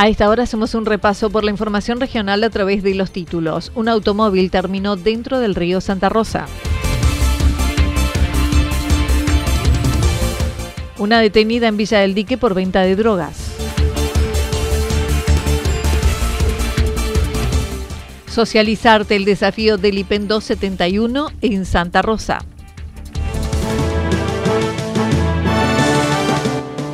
A esta hora hacemos un repaso por la información regional a través de los títulos. Un automóvil terminó dentro del río Santa Rosa. Una detenida en Villa del Dique por venta de drogas. Socializarte el desafío del IPEN 271 en Santa Rosa.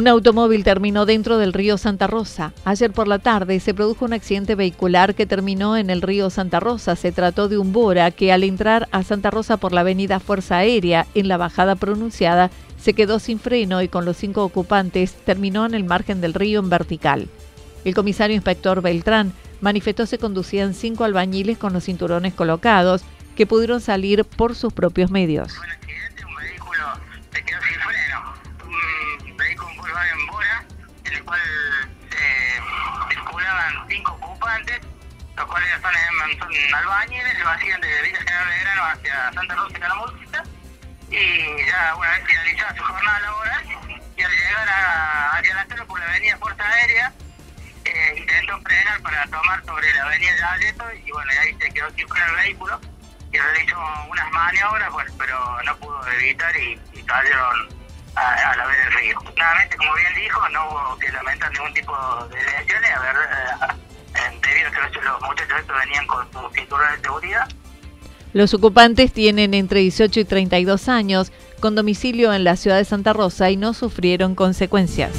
Un automóvil terminó dentro del río Santa Rosa. Ayer por la tarde se produjo un accidente vehicular que terminó en el río Santa Rosa. Se trató de un Bora que al entrar a Santa Rosa por la avenida Fuerza Aérea en la bajada pronunciada se quedó sin freno y con los cinco ocupantes terminó en el margen del río en vertical. El comisario inspector Beltrán manifestó se conducían cinco albañiles con los cinturones colocados que pudieron salir por sus propios medios. Son, albañiles, lo hacían de Villa General de Verano hacia Santa Rosa y Calamurcita, y ya una vez finalizada su jornada laboral, y al llegar a, hacia la zona por la avenida Fuerza Aérea, eh, intentó frenar para tomar sobre la avenida Yaleto, y bueno, ahí se quedó sin el vehículo, y realizó unas maniobras, pues, pero no pudo evitar y, y salieron a, la vez del río. Nuevamente, como bien dijo, no hubo que lamentar ningún tipo de lesiones, a ver, eh, los muchachos venían con su cinturón de seguridad. Los ocupantes tienen entre 18 y 32 años, con domicilio en la ciudad de Santa Rosa y no sufrieron consecuencias.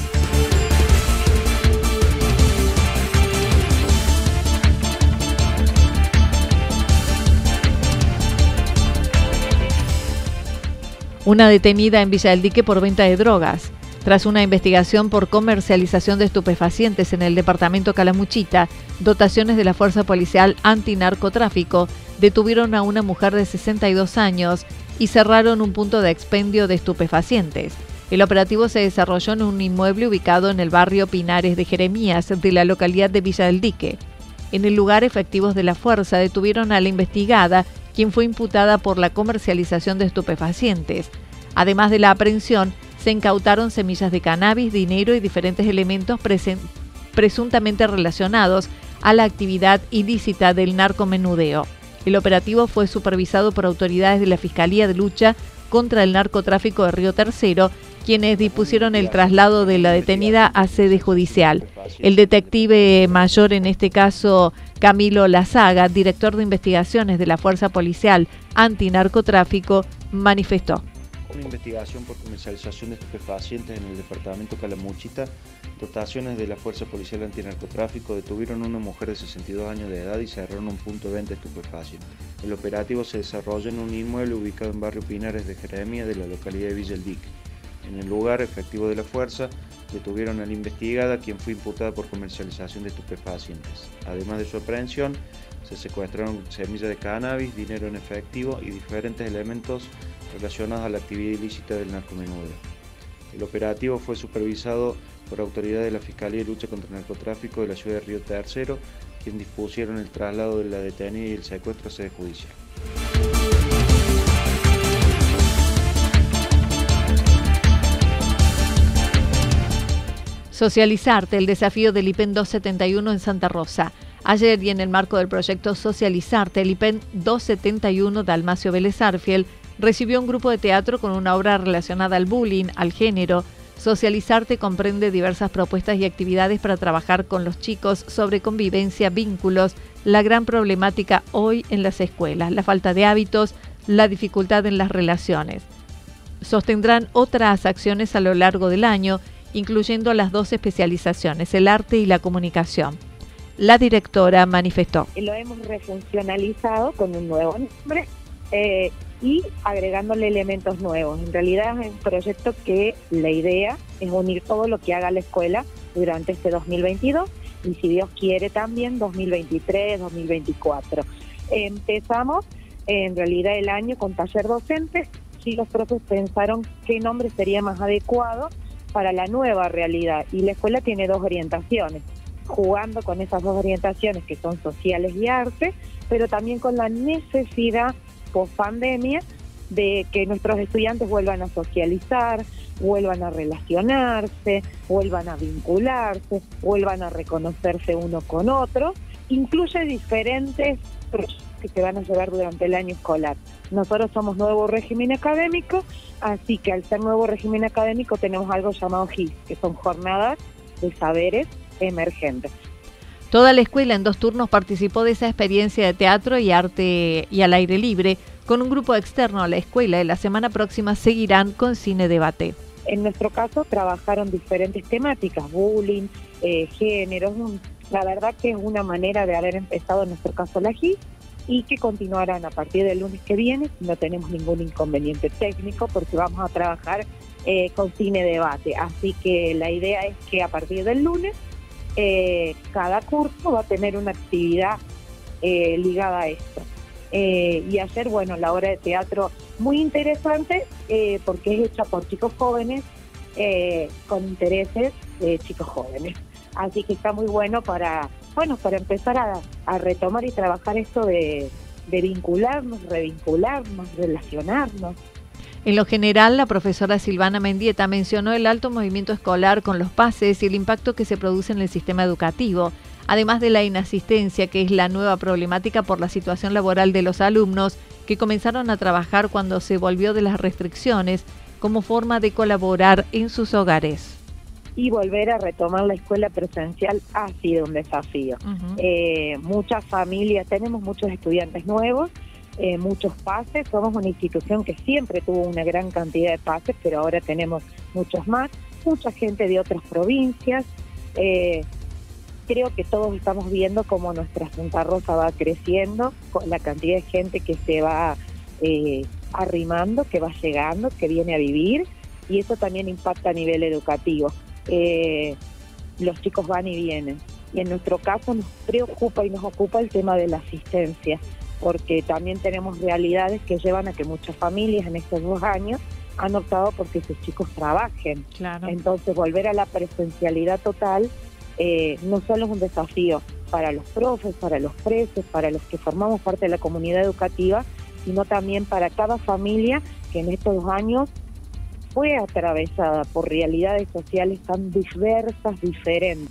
Una detenida en Villa del Dique por venta de drogas. Tras una investigación por comercialización de estupefacientes en el departamento Calamuchita, dotaciones de la Fuerza Policial Antinarcotráfico detuvieron a una mujer de 62 años y cerraron un punto de expendio de estupefacientes. El operativo se desarrolló en un inmueble ubicado en el barrio Pinares de Jeremías, de la localidad de Villa del Dique. En el lugar, efectivos de la fuerza detuvieron a la investigada, quien fue imputada por la comercialización de estupefacientes. Además de la aprehensión, se incautaron semillas de cannabis, dinero y diferentes elementos presuntamente relacionados a la actividad ilícita del narcomenudeo. El operativo fue supervisado por autoridades de la Fiscalía de Lucha contra el Narcotráfico de Río Tercero, quienes dispusieron el traslado de la detenida a sede judicial. El detective mayor, en este caso Camilo Lazaga, director de investigaciones de la Fuerza Policial Antinarcotráfico, manifestó una investigación por comercialización de estupefacientes en el departamento Calamuchita, dotaciones de la Fuerza Policial Antinarcotráfico detuvieron a una mujer de 62 años de edad y cerraron un punto de venta de estupefacientes. El operativo se desarrolla en un inmueble ubicado en barrio Pinares de Jeremia de la localidad de Villa El Dique. En el lugar, efectivo de la fuerza, detuvieron a la investigada, quien fue imputada por comercialización de estupefacientes. Además de su aprehensión, se secuestraron semillas de cannabis, dinero en efectivo y diferentes elementos relacionadas a la actividad ilícita del narcomenudeo. El operativo fue supervisado por autoridades de la Fiscalía de Lucha contra el Narcotráfico de la ciudad de Río Tercero, quien dispusieron el traslado de la detenida y el secuestro a sede judicial. Socializarte, el desafío del IPEN 271 en Santa Rosa. Ayer y en el marco del proyecto Socializarte, el IPEN 271 Dalmacio Vélez Arfiel recibió un grupo de teatro con una obra relacionada al bullying, al género. Socializarte comprende diversas propuestas y actividades para trabajar con los chicos sobre convivencia, vínculos, la gran problemática hoy en las escuelas, la falta de hábitos, la dificultad en las relaciones. Sostendrán otras acciones a lo largo del año, incluyendo las dos especializaciones, el arte y la comunicación. La directora manifestó. Lo hemos refuncionalizado con un nuevo nombre eh, y agregándole elementos nuevos. En realidad es un proyecto que la idea es unir todo lo que haga la escuela durante este 2022 y si Dios quiere también 2023, 2024. Empezamos en realidad el año con taller docente, y los profes pensaron qué nombre sería más adecuado para la nueva realidad y la escuela tiene dos orientaciones, jugando con esas dos orientaciones que son sociales y arte, pero también con la necesidad post pandemia de que nuestros estudiantes vuelvan a socializar, vuelvan a relacionarse, vuelvan a vincularse, vuelvan a reconocerse uno con otro, incluye diferentes proyectos que se van a llevar durante el año escolar. Nosotros somos nuevo régimen académico, así que al ser nuevo régimen académico tenemos algo llamado GIS, que son jornadas de saberes emergentes. Toda la escuela en dos turnos participó de esa experiencia de teatro y arte y al aire libre con un grupo externo a la escuela y la semana próxima seguirán con cine debate. En nuestro caso trabajaron diferentes temáticas, bullying, eh, géneros. La verdad que es una manera de haber empezado en nuestro caso la GIS y que continuarán a partir del lunes que viene. No tenemos ningún inconveniente técnico porque vamos a trabajar eh, con cine debate. Así que la idea es que a partir del lunes eh, cada curso va a tener una actividad eh, ligada a esto. Eh, y hacer, bueno, la obra de teatro muy interesante porque es hecha por chicos jóvenes con intereses de chicos jóvenes. Así que está muy bueno para, bueno, para empezar a, retomar y trabajar esto de vincularnos, revincularnos, relacionarnos. En lo general, la profesora Silvana Mendieta mencionó el alto movimiento escolar con los pases y el impacto que se produce en el sistema educativo, además de la inasistencia, que es la nueva problemática por la situación laboral de los alumnos que comenzaron a trabajar cuando se volvió de las restricciones como forma de colaborar en sus hogares. Y volver a retomar la escuela presencial ha sido un desafío. Eh, muchas familias, tenemos muchos estudiantes nuevos eh, muchos pases. Somos una institución que siempre tuvo una gran cantidad de pases, pero ahora tenemos muchos más. Mucha gente de otras provincias. Eh, creo que todos estamos viendo cómo nuestra Santa Rosa va creciendo, con la cantidad de gente que se va eh, arrimando, que va llegando, que viene a vivir, y eso también impacta a nivel educativo. los chicos van y vienen. Y en nuestro caso nos preocupa y nos ocupa el tema de la asistencia porque también tenemos realidades que llevan a que muchas familias en estos dos años han optado porque sus chicos trabajen. Entonces, volver a la presencialidad total eh, no solo es un desafío para los profes, para los presos, para los que formamos parte de la comunidad educativa, sino también para cada familia que en estos dos años fue atravesada por realidades sociales tan diversas, diferentes.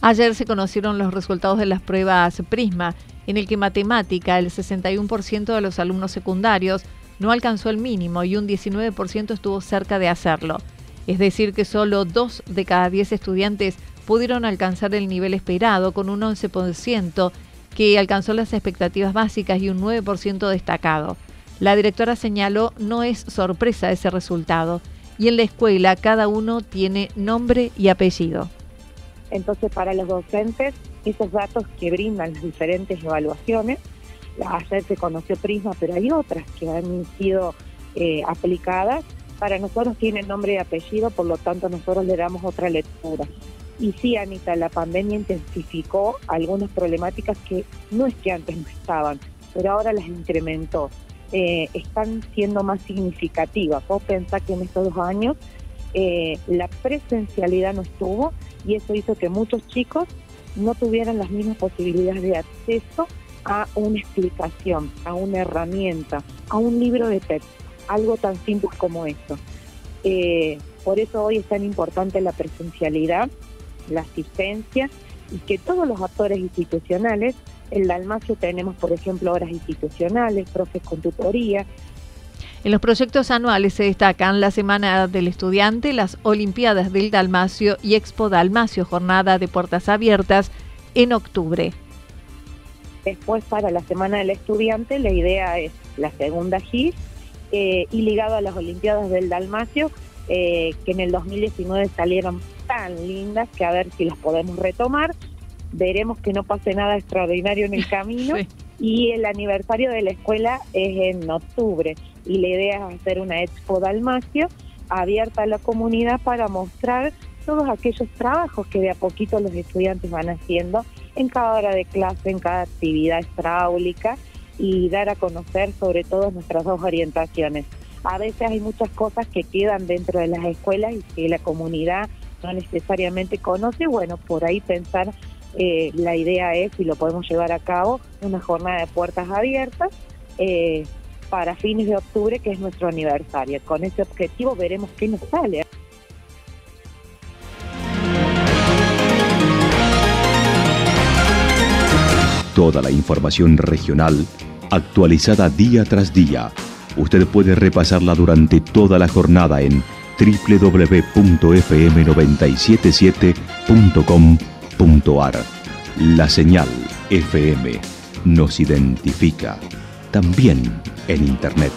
Ayer se conocieron los resultados de las pruebas Prisma en el que matemática el 61% de los alumnos secundarios no alcanzó el mínimo y un 19% estuvo cerca de hacerlo. Es decir, que solo 2 de cada 10 estudiantes pudieron alcanzar el nivel esperado, con un 11% que alcanzó las expectativas básicas y un 9% destacado. La directora señaló no es sorpresa ese resultado y en la escuela cada uno tiene nombre y apellido. Entonces, para los docentes, esos datos que brindan las diferentes evaluaciones, ayer se conoció Prisma, pero hay otras que han sido eh, aplicadas, para nosotros tienen nombre y apellido, por lo tanto nosotros le damos otra lectura. Y sí, Anita, la pandemia intensificó algunas problemáticas que no es que antes no estaban, pero ahora las incrementó. Eh, están siendo más significativas. Vos pensás que en estos dos años eh, la presencialidad no estuvo y eso hizo que muchos chicos no tuvieran las mismas posibilidades de acceso a una explicación, a una herramienta, a un libro de texto, algo tan simple como eso. Eh, Por eso hoy es tan importante la presencialidad, la asistencia y que todos los actores institucionales, en Dalmacio tenemos, por ejemplo, horas institucionales, profes con tutoría, en los proyectos anuales se destacan la Semana del Estudiante, las Olimpiadas del Dalmacio y Expo Dalmacio, jornada de puertas abiertas en octubre. Después para la Semana del Estudiante la idea es la segunda GIS eh, y ligado a las Olimpiadas del Dalmacio, eh, que en el 2019 salieron tan lindas que a ver si las podemos retomar. Veremos que no pase nada extraordinario en el camino. Y el aniversario de la escuela es en octubre y la idea es hacer una expo Dalmacio abierta a la comunidad para mostrar todos aquellos trabajos que de a poquito los estudiantes van haciendo en cada hora de clase, en cada actividad extraúlica y dar a conocer sobre todo nuestras dos orientaciones. A veces hay muchas cosas que quedan dentro de las escuelas y que la comunidad no necesariamente conoce. Bueno, por ahí pensar, eh, la idea es, y lo podemos llevar a cabo, una jornada de puertas abiertas. Eh, para fines de octubre, que es nuestro aniversario. Con ese objetivo veremos qué nos sale. Toda la información regional actualizada día tras día. Usted puede repasarla durante toda la jornada en www.fm977.com.ar. La señal FM nos identifica también en Internet.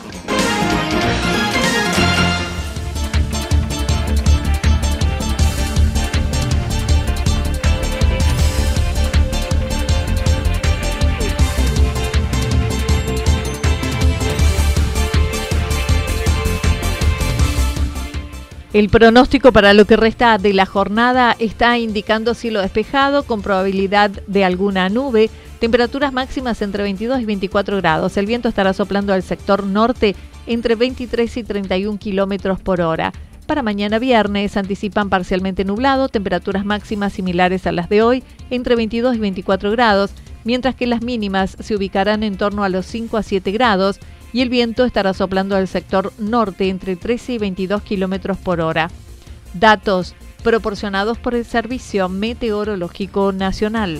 El pronóstico para lo que resta de la jornada está indicando cielo despejado con probabilidad de alguna nube Temperaturas máximas entre 22 y 24 grados. El viento estará soplando al sector norte entre 23 y 31 kilómetros por hora. Para mañana viernes anticipan parcialmente nublado, temperaturas máximas similares a las de hoy, entre 22 y 24 grados, mientras que las mínimas se ubicarán en torno a los 5 a 7 grados y el viento estará soplando al sector norte entre 13 y 22 kilómetros por hora. Datos proporcionados por el Servicio Meteorológico Nacional.